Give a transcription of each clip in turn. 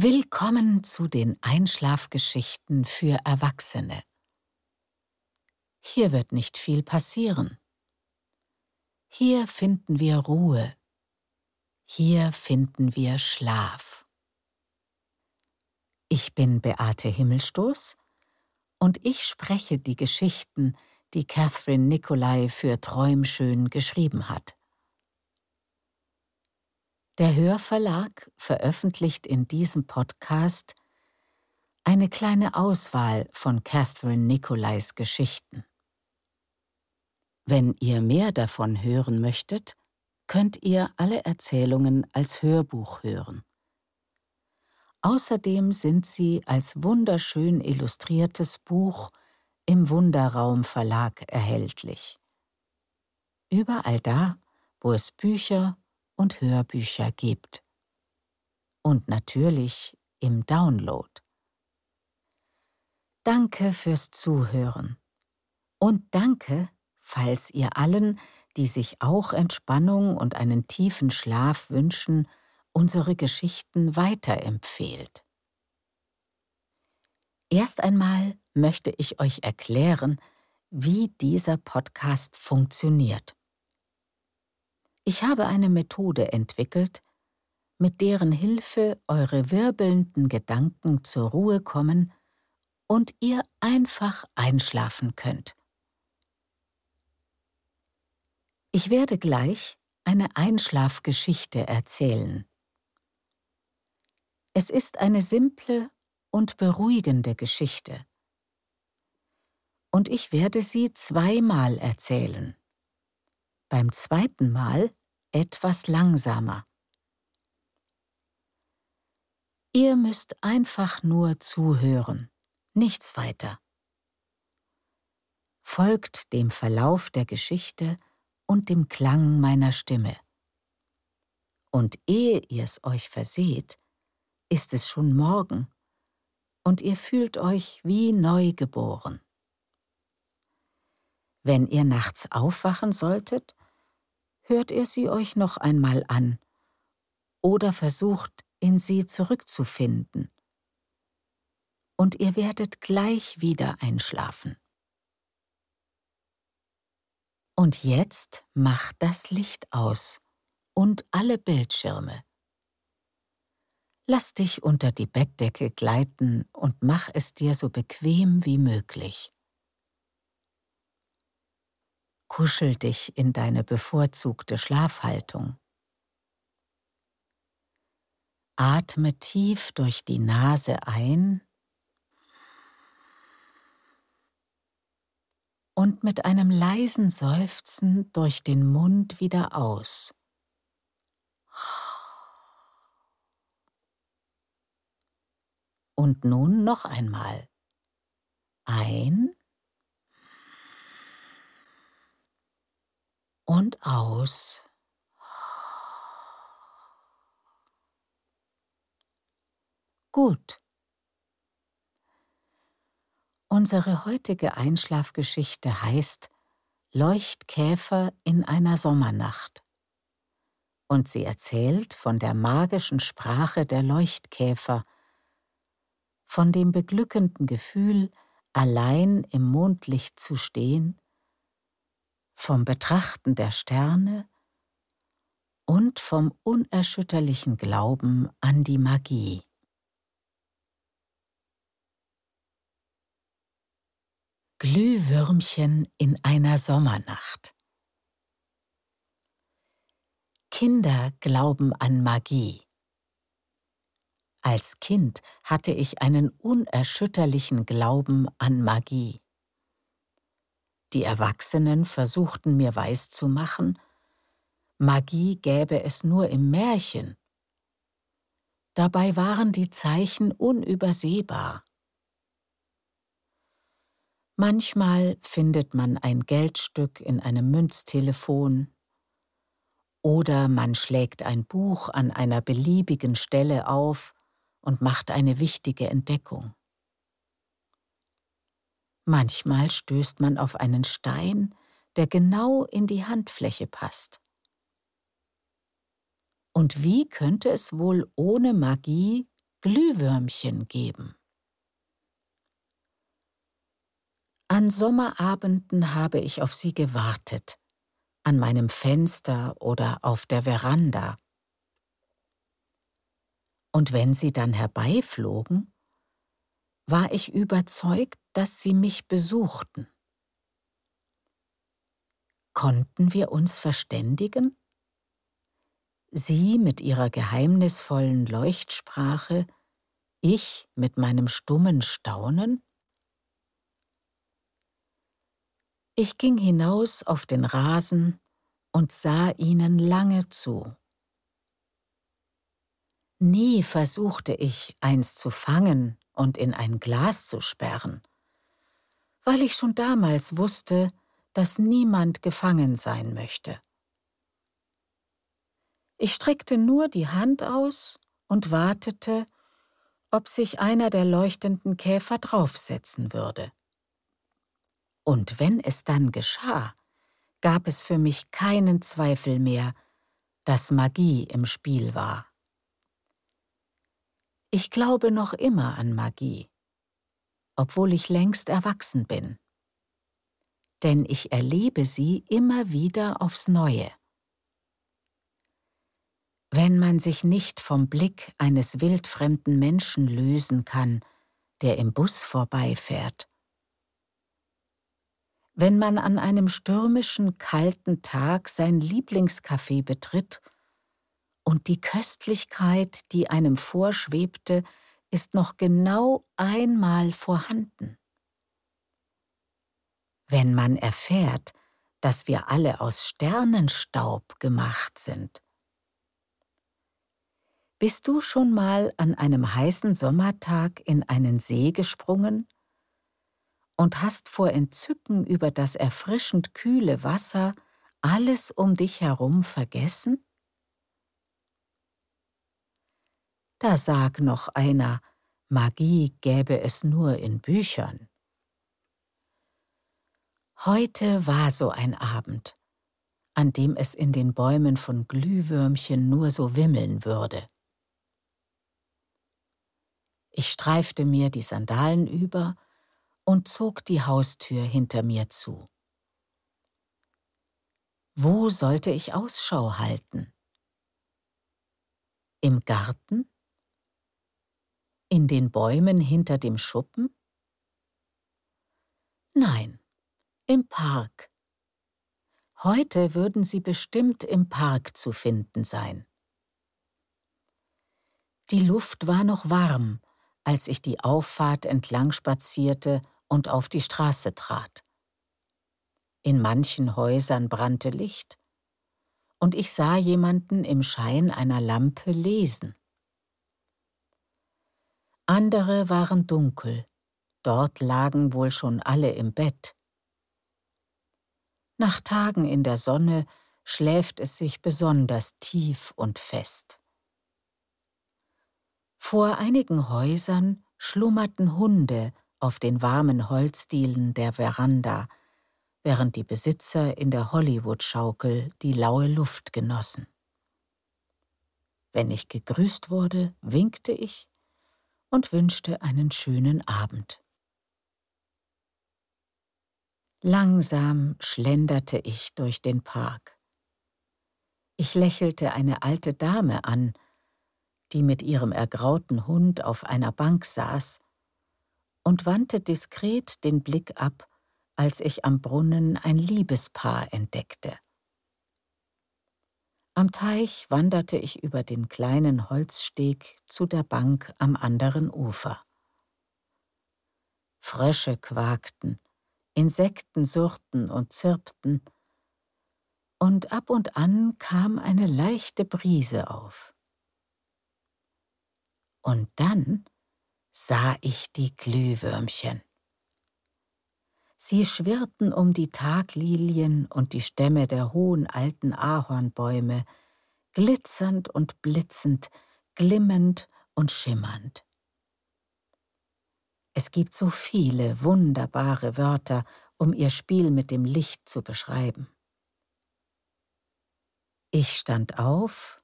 Willkommen zu den Einschlafgeschichten für Erwachsene. Hier wird nicht viel passieren. Hier finden wir Ruhe. Hier finden wir Schlaf. Ich bin Beate Himmelstoß und ich spreche die Geschichten, die Catherine Nicolai für Träumschön geschrieben hat. Der Hörverlag veröffentlicht in diesem Podcast eine kleine Auswahl von Catherine Nicolais Geschichten. Wenn ihr mehr davon hören möchtet, könnt ihr alle Erzählungen als Hörbuch hören. Außerdem sind sie als wunderschön illustriertes Buch im Wunderraum Verlag erhältlich. Überall da, wo es Bücher und Hörbücher gibt. Und natürlich im Download. Danke fürs Zuhören. Und danke, falls ihr allen, die sich auch Entspannung und einen tiefen Schlaf wünschen, unsere Geschichten weiterempfehlt. Erst einmal möchte ich euch erklären, wie dieser Podcast funktioniert. Ich habe eine Methode entwickelt, mit deren Hilfe eure wirbelnden Gedanken zur Ruhe kommen und ihr einfach einschlafen könnt. Ich werde gleich eine Einschlafgeschichte erzählen. Es ist eine simple und beruhigende Geschichte. Und ich werde sie zweimal erzählen. Beim zweiten Mal etwas langsamer. Ihr müsst einfach nur zuhören, nichts weiter. Folgt dem Verlauf der Geschichte und dem Klang meiner Stimme. Und ehe ihr es euch verseht, ist es schon morgen und ihr fühlt euch wie neugeboren. Wenn ihr nachts aufwachen solltet, hört ihr sie euch noch einmal an oder versucht, in sie zurückzufinden. Und ihr werdet gleich wieder einschlafen. Und jetzt macht das Licht aus und alle Bildschirme. Lass dich unter die Bettdecke gleiten und mach es dir so bequem wie möglich. Kuschel dich in deine bevorzugte Schlafhaltung. Atme tief durch die Nase ein und mit einem leisen Seufzen durch den Mund wieder aus. Und nun noch einmal. Ein und aus. Gut. Unsere heutige Einschlafgeschichte heißt Leuchtkäfer in einer Sommernacht. Und sie erzählt von der magischen Sprache der Leuchtkäfer, von dem beglückenden Gefühl, allein im Mondlicht zu stehen vom Betrachten der Sterne und vom unerschütterlichen Glauben an die Magie. Glühwürmchen in einer Sommernacht. Kinder glauben an Magie. Als Kind hatte ich einen unerschütterlichen Glauben an Magie. Die Erwachsenen versuchten mir weiszumachen, Magie gäbe es nur im Märchen. Dabei waren die Zeichen unübersehbar. Manchmal findet man ein Geldstück in einem Münztelefon oder man schlägt ein Buch an einer beliebigen Stelle auf und macht eine wichtige Entdeckung. Manchmal stößt man auf einen Stein, der genau in die Handfläche passt. Und wie könnte es wohl ohne Magie Glühwürmchen geben. An Sommerabenden habe ich auf sie gewartet, an meinem Fenster oder auf der Veranda. Und wenn sie dann herbeiflogen, war ich überzeugt, dass sie mich besuchten. Konnten wir uns verständigen? Sie mit ihrer geheimnisvollen Leuchtsprache, ich mit meinem stummen Staunen? Ich ging hinaus auf den Rasen und sah ihnen lange zu. Nie versuchte ich, eins zu fangen und in ein Glas zu sperren, weil ich schon damals wusste, dass niemand gefangen sein möchte. Ich streckte nur die Hand aus und wartete, ob sich einer der leuchtenden Käfer draufsetzen würde. Und wenn es dann geschah, gab es für mich keinen Zweifel mehr, dass Magie im Spiel war. Ich glaube noch immer an Magie, obwohl ich längst erwachsen bin. Denn ich erlebe sie immer wieder aufs Neue. Wenn man sich nicht vom Blick eines wildfremden Menschen lösen kann, der im Bus vorbeifährt, wenn man an einem stürmischen, kalten Tag sein Lieblingscafé betritt und die Köstlichkeit, die einem vorschwebte, ist noch genau einmal vorhanden. Wenn man erfährt, dass wir alle aus Sternenstaub gemacht sind. Bist du schon mal an einem heißen Sommertag in einen See gesprungen und hast vor Entzücken über das erfrischend kühle Wasser alles um dich herum vergessen? Da sag noch einer, Magie gäbe es nur in Büchern. Heute war so ein Abend, an dem es in den Bäumen von Glühwürmchen nur so wimmeln würde. Ich streifte mir die Sandalen über und zog die Haustür hinter mir zu. Wo sollte ich Ausschau halten? Im Garten? In den Bäumen hinter dem Schuppen? Nein, im Park. Heute würden sie bestimmt im Park zu finden sein. Die Luft war noch warm, als ich die Auffahrt entlang spazierte und auf die Straße trat. In manchen Häusern brannte Licht, und ich sah jemanden im Schein einer Lampe lesen. Andere waren dunkel, dort lagen wohl schon alle im Bett. Nach Tagen in der Sonne schläft es sich besonders tief und fest. Vor einigen Häusern schlummerten Hunde auf den warmen Holzdielen der Veranda, während die Besitzer in der Hollywood-Schaukel die laue Luft genossen. Wenn ich gegrüßt wurde, winkte ich und wünschte einen schönen Abend. Langsam schlenderte ich durch den Park. Ich lächelte eine alte Dame an, die mit ihrem ergrauten Hund auf einer Bank saß und wandte diskret den Blick ab, als ich am Brunnen ein Liebespaar entdeckte. Am Teich wanderte ich über den kleinen Holzsteg zu der Bank am anderen Ufer. Frösche quakten, Insekten surrten und zirpten, und ab und an kam eine leichte Brise auf. Und dann sah ich die Glühwürmchen. Sie schwirrten um die Taglilien und die Stämme der hohen alten Ahornbäume, glitzernd und blitzend, glimmend und schimmernd. Es gibt so viele wunderbare Wörter, um ihr Spiel mit dem Licht zu beschreiben. Ich stand auf,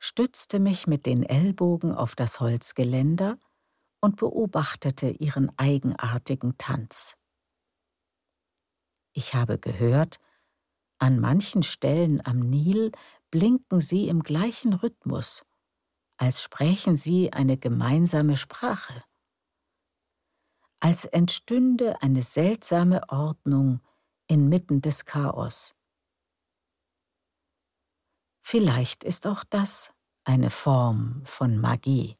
stützte mich mit den Ellbogen auf das Holzgeländer und beobachtete ihren eigenartigen Tanz. Ich habe gehört, an manchen Stellen am Nil blinken sie im gleichen Rhythmus, als sprächen sie eine gemeinsame Sprache. Als entstünde eine seltsame Ordnung inmitten des Chaos. Vielleicht ist auch das eine Form von Magie.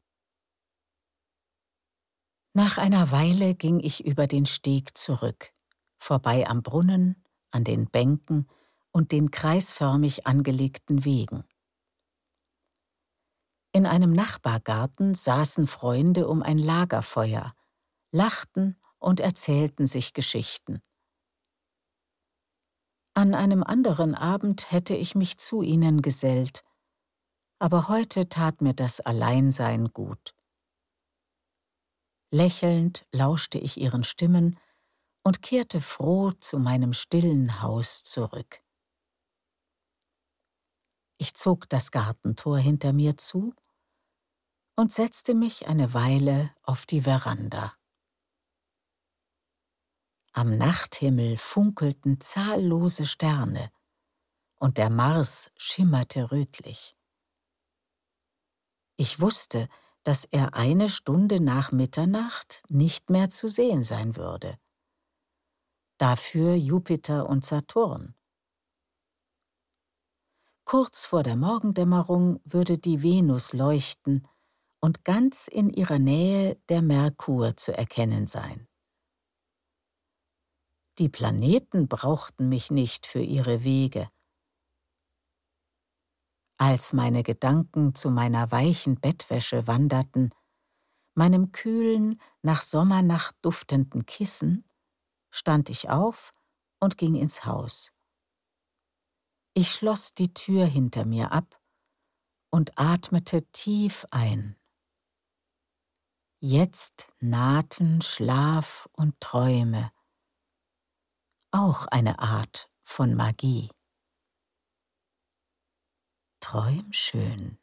Nach einer Weile ging ich über den Steg zurück, vorbei am Brunnen, an den Bänken und den kreisförmig angelegten Wegen. In einem Nachbargarten saßen Freunde um ein Lagerfeuer, lachten und erzählten sich Geschichten. An einem anderen Abend hätte ich mich zu ihnen gesellt, aber heute tat mir das Alleinsein gut. Lächelnd lauschte ich ihren Stimmen und kehrte froh zu meinem stillen Haus zurück. Ich zog das Gartentor hinter mir zu und setzte mich eine Weile auf die Veranda. Am Nachthimmel funkelten zahllose Sterne, und der Mars schimmerte rötlich. Ich wusste, dass er eine Stunde nach Mitternacht nicht mehr zu sehen sein würde. Dafür Jupiter und Saturn. Kurz vor der Morgendämmerung würde die Venus leuchten und ganz in ihrer Nähe der Merkur zu erkennen sein. Die Planeten brauchten mich nicht für ihre Wege. Als meine Gedanken zu meiner weichen Bettwäsche wanderten, meinem kühlen, nach Sommernacht duftenden Kissen, stand ich auf und ging ins Haus. Ich schloss die Tür hinter mir ab und atmete tief ein. Jetzt nahten Schlaf und Träume, auch eine Art von Magie. Träum schön.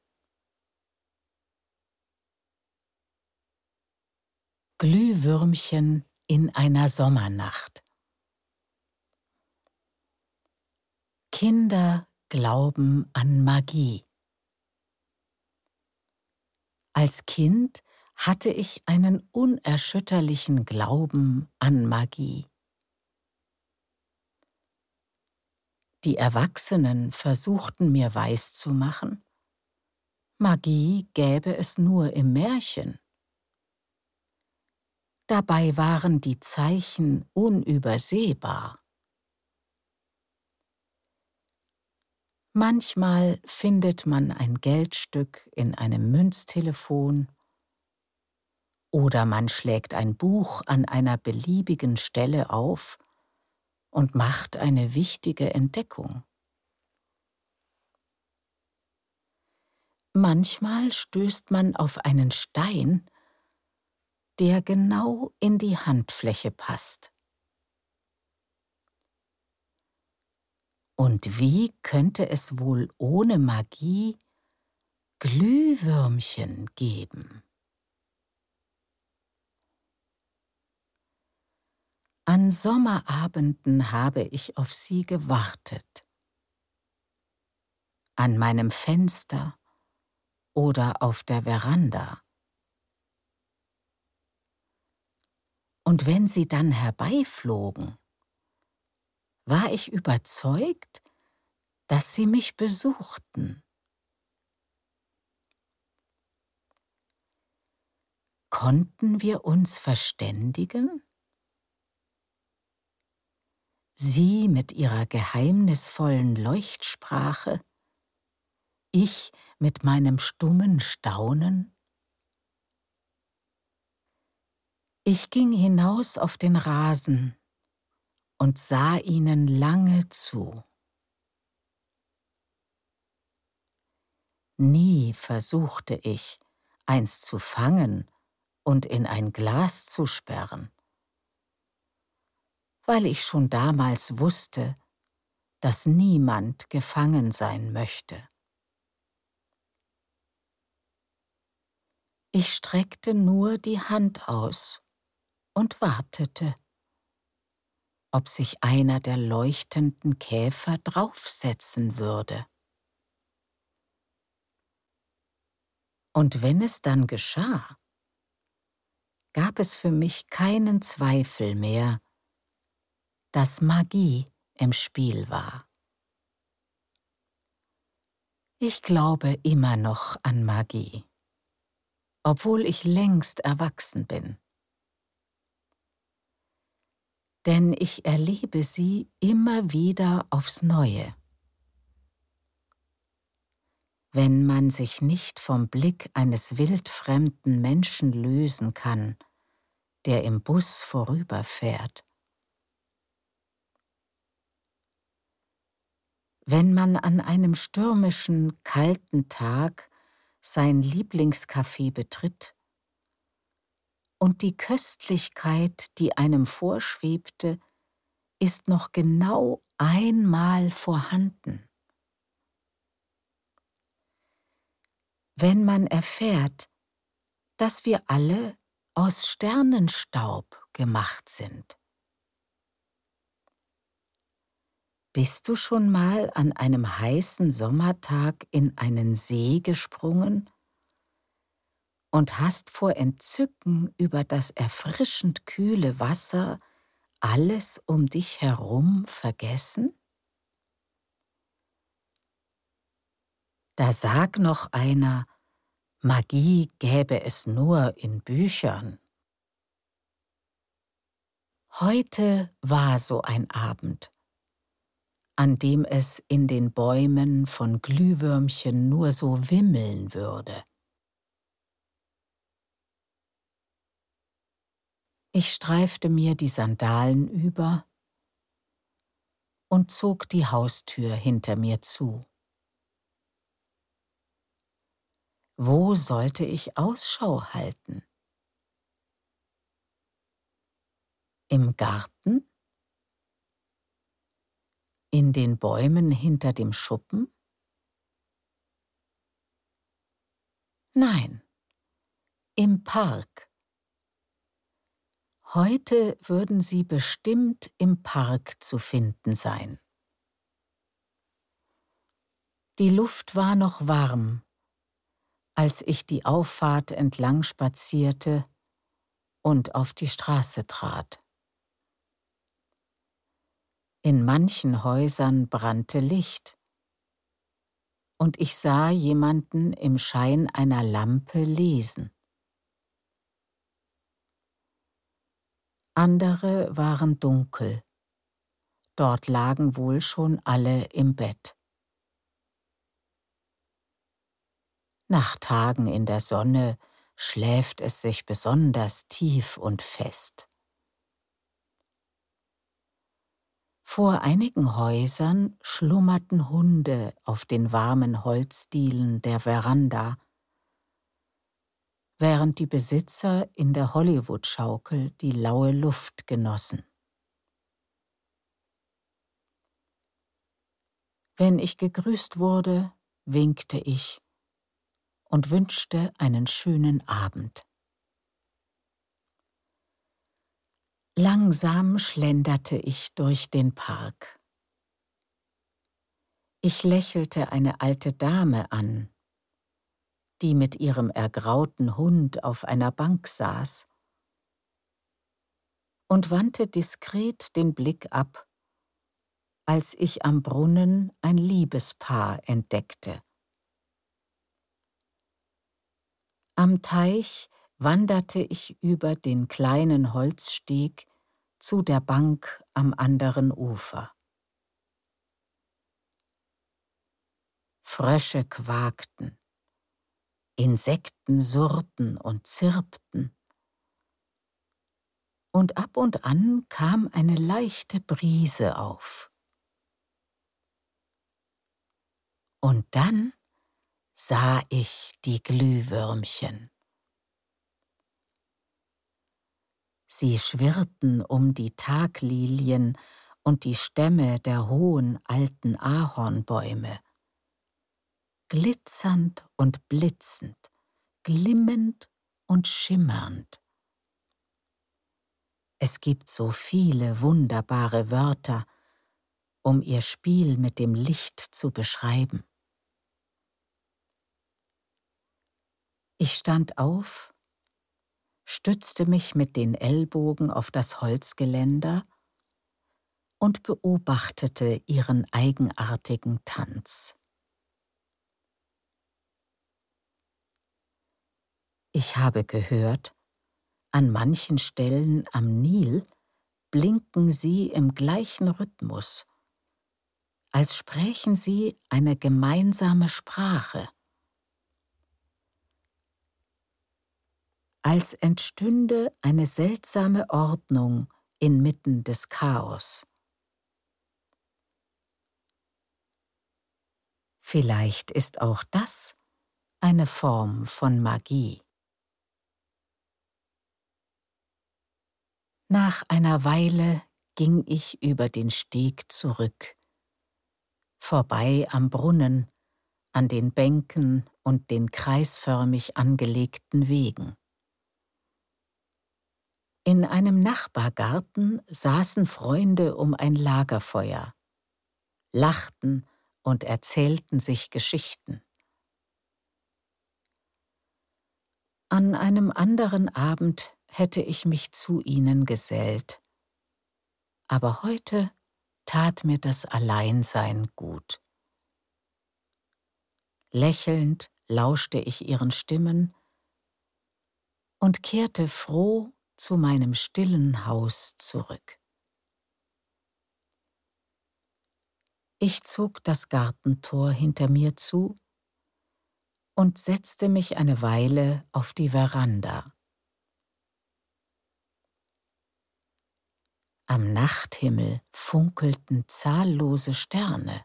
Glühwürmchen in einer Sommernacht. Kinder glauben an Magie. Als Kind hatte ich einen unerschütterlichen Glauben an Magie. Die Erwachsenen versuchten mir weiszumachen, Magie gäbe es nur im Märchen. Dabei waren die Zeichen unübersehbar. Manchmal findet man ein Geldstück in einem Münztelefon oder man schlägt ein Buch an einer beliebigen Stelle auf und macht eine wichtige Entdeckung. Manchmal stößt man auf einen Stein, der genau in die Handfläche passt. Und wie könnte es wohl ohne Magie Glühwürmchen geben? An Sommerabenden habe ich auf sie gewartet. An meinem Fenster oder auf der Veranda. Und wenn sie dann herbeiflogen, war ich überzeugt, dass sie mich besuchten. Konnten wir uns verständigen? sie mit ihrer geheimnisvollen Leuchtsprache, ich mit meinem stummen Staunen? Ich ging hinaus auf den Rasen und sah ihnen lange zu. Nie versuchte ich, eins zu fangen und in ein Glas zu sperren weil ich schon damals wusste, dass niemand gefangen sein möchte. Ich streckte nur die Hand aus und wartete, ob sich einer der leuchtenden Käfer draufsetzen würde. Und wenn es dann geschah, gab es für mich keinen Zweifel mehr, dass Magie im Spiel war. Ich glaube immer noch an Magie, obwohl ich längst erwachsen bin. Denn ich erlebe sie immer wieder aufs Neue. Wenn man sich nicht vom Blick eines wildfremden Menschen lösen kann, der im Bus vorüberfährt, Wenn man an einem stürmischen, kalten Tag sein Lieblingscafé betritt und die Köstlichkeit, die einem vorschwebte, ist noch genau einmal vorhanden. Wenn man erfährt, dass wir alle aus Sternenstaub gemacht sind. Bist du schon mal an einem heißen Sommertag in einen See gesprungen und hast vor Entzücken über das erfrischend kühle Wasser alles um dich herum vergessen? Da sag noch einer, Magie gäbe es nur in Büchern. Heute war so ein Abend an dem es in den Bäumen von Glühwürmchen nur so wimmeln würde. Ich streifte mir die Sandalen über und zog die Haustür hinter mir zu. Wo sollte ich Ausschau halten? Im Garten? In den Bäumen hinter dem Schuppen? Nein, im Park. Heute würden sie bestimmt im Park zu finden sein. Die Luft war noch warm, als ich die Auffahrt entlang spazierte und auf die Straße trat. In manchen Häusern brannte Licht, und ich sah jemanden im Schein einer Lampe lesen. Andere waren dunkel, dort lagen wohl schon alle im Bett. Nach Tagen in der Sonne schläft es sich besonders tief und fest. Vor einigen Häusern schlummerten Hunde auf den warmen Holzdielen der Veranda, während die Besitzer in der Hollywood-Schaukel die laue Luft genossen. Wenn ich gegrüßt wurde, winkte ich und wünschte einen schönen Abend. Langsam schlenderte ich durch den Park. Ich lächelte eine alte Dame an, die mit ihrem ergrauten Hund auf einer Bank saß, und wandte diskret den Blick ab, als ich am Brunnen ein Liebespaar entdeckte. Am Teich wanderte ich über den kleinen Holzsteg zu der Bank am anderen Ufer. Frösche quakten, Insekten surrten und zirpten, und ab und an kam eine leichte Brise auf. Und dann sah ich die Glühwürmchen. Sie schwirrten um die Taglilien und die Stämme der hohen alten Ahornbäume. Glitzernd und blitzend, glimmend und schimmernd. Es gibt so viele wunderbare Wörter, um ihr Spiel mit dem Licht zu beschreiben. Ich stand auf, stützte mich mit den Ellbogen auf das Holzgeländer und beobachtete ihren eigenartigen Tanz. Ich habe gehört, an manchen Stellen am Nil blinken sie im gleichen Rhythmus, als sprächen sie eine gemeinsame Sprache. Als entstünde eine seltsame Ordnung inmitten des Chaos. Vielleicht ist auch das eine Form von Magie. Nach einer Weile ging ich über den Steg zurück, vorbei am Brunnen, an den Bänken und den kreisförmig angelegten Wegen. In einem Nachbargarten saßen Freunde um ein Lagerfeuer, lachten und erzählten sich Geschichten. An einem anderen Abend hätte ich mich zu ihnen gesellt. Aber heute tat mir das Alleinsein gut. Lächelnd lauschte ich ihren Stimmen und kehrte froh zu meinem stillen Haus zurück. Ich zog das Gartentor hinter mir zu und setzte mich eine Weile auf die Veranda. Am Nachthimmel funkelten zahllose Sterne,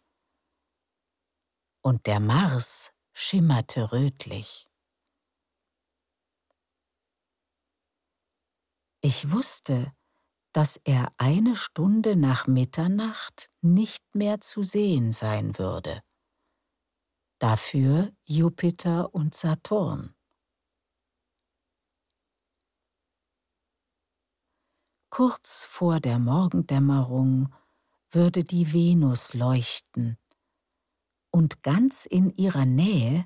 und der Mars schimmerte rötlich. Ich wusste, dass er eine Stunde nach Mitternacht nicht mehr zu sehen sein würde. Dafür Jupiter und Saturn. Kurz vor der Morgendämmerung würde die Venus leuchten und ganz in ihrer Nähe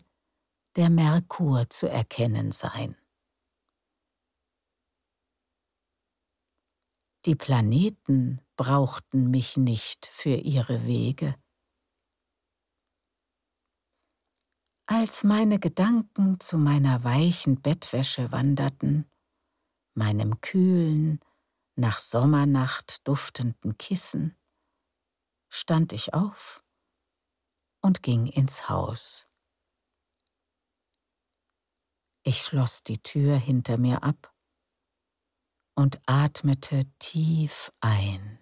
der Merkur zu erkennen sein. Die Planeten brauchten mich nicht für ihre Wege. Als meine Gedanken zu meiner weichen Bettwäsche wanderten, meinem kühlen, nach Sommernacht duftenden Kissen, stand ich auf und ging ins Haus. Ich schloss die Tür hinter mir ab und atmete tief ein.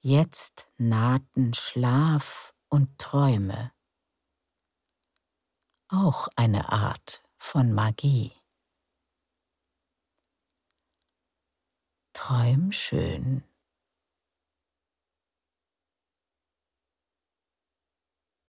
Jetzt nahten Schlaf und Träume, auch eine Art von Magie. Träum schön.